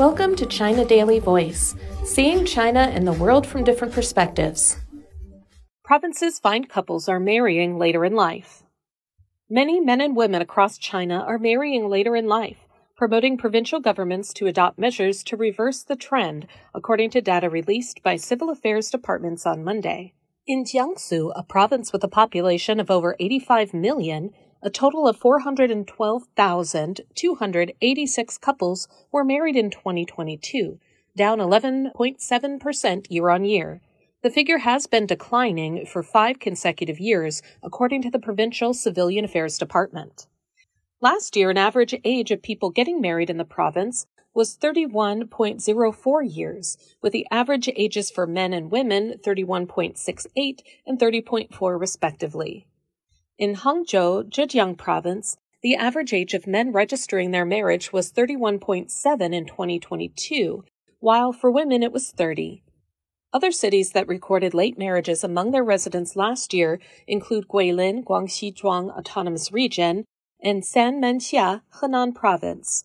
Welcome to China Daily Voice, seeing China and the world from different perspectives. Provinces find couples are marrying later in life. Many men and women across China are marrying later in life, promoting provincial governments to adopt measures to reverse the trend, according to data released by civil affairs departments on Monday. In Jiangsu, a province with a population of over 85 million, a total of 412,286 couples were married in 2022, down 11.7% year on year. The figure has been declining for five consecutive years, according to the Provincial Civilian Affairs Department. Last year, an average age of people getting married in the province was 31.04 years, with the average ages for men and women 31.68 and 30.4 respectively. In Hangzhou, Zhejiang province, the average age of men registering their marriage was 31.7 in 2022, while for women it was 30. Other cities that recorded late marriages among their residents last year include Guilin, Guangxi Zhuang Autonomous Region, and Sanmenxia, Henan Province.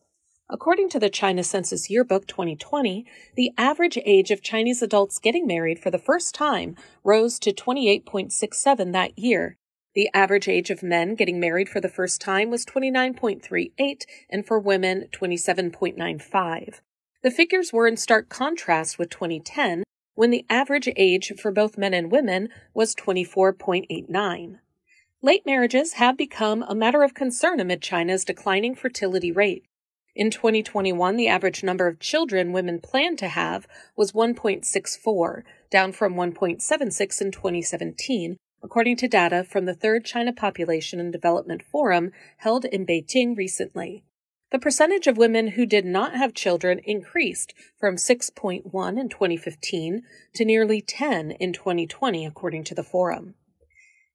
According to the China Census Yearbook 2020, the average age of Chinese adults getting married for the first time rose to 28.67 that year, the average age of men getting married for the first time was 29.38 and for women 27.95. The figures were in stark contrast with 2010 when the average age for both men and women was 24.89. Late marriages have become a matter of concern amid China's declining fertility rate. In 2021, the average number of children women planned to have was 1.64, down from 1.76 in 2017, according to data from the Third China Population and Development Forum held in Beijing recently. The percentage of women who did not have children increased from 6.1 in 2015 to nearly 10 in 2020, according to the forum.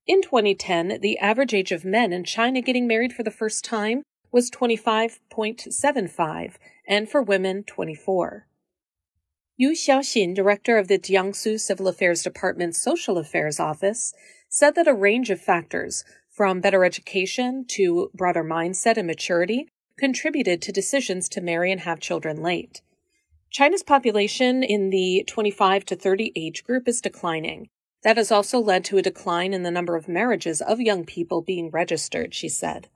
In 2010, the average age of men in China getting married for the first time was 25.75, and for women, 24. Yu Xiaoxin, director of the Jiangsu Civil Affairs Department's Social Affairs Office, said that a range of factors, from better education to broader mindset and maturity, contributed to decisions to marry and have children late. China's population in the 25 to 30 age group is declining. That has also led to a decline in the number of marriages of young people being registered, she said.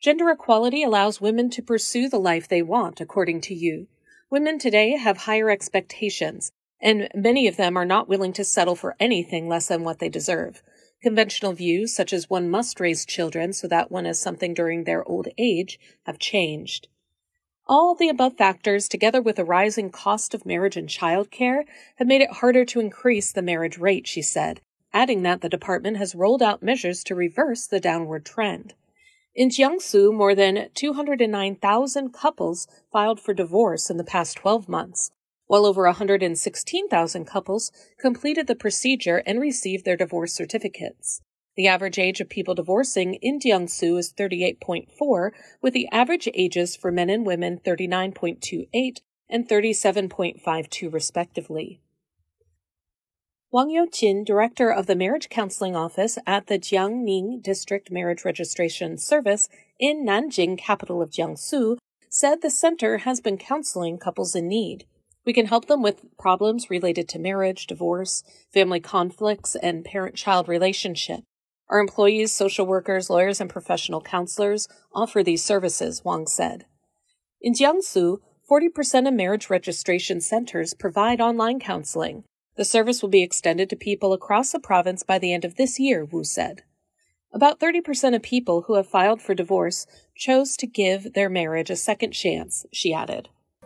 Gender equality allows women to pursue the life they want, according to Yu. Women today have higher expectations, and many of them are not willing to settle for anything less than what they deserve. Conventional views, such as one must raise children so that one has something during their old age, have changed. All the above factors, together with the rising cost of marriage and childcare, have made it harder to increase the marriage rate, she said, adding that the department has rolled out measures to reverse the downward trend. In Jiangsu, more than 209,000 couples filed for divorce in the past 12 months, while over 116,000 couples completed the procedure and received their divorce certificates. The average age of people divorcing in Jiangsu is 38.4, with the average ages for men and women 39.28 and 37.52 respectively. Wang Youqin, director of the Marriage Counseling Office at the Jiangning District Marriage Registration Service in Nanjing, capital of Jiangsu, said the center has been counseling couples in need. We can help them with problems related to marriage, divorce, family conflicts, and parent child relationship. Our employees, social workers, lawyers, and professional counselors offer these services, Wang said. In Jiangsu, 40% of marriage registration centers provide online counseling. The service will be extended to people across the province by the end of this year, Wu said. About 30% of people who have filed for divorce chose to give their marriage a second chance, she added.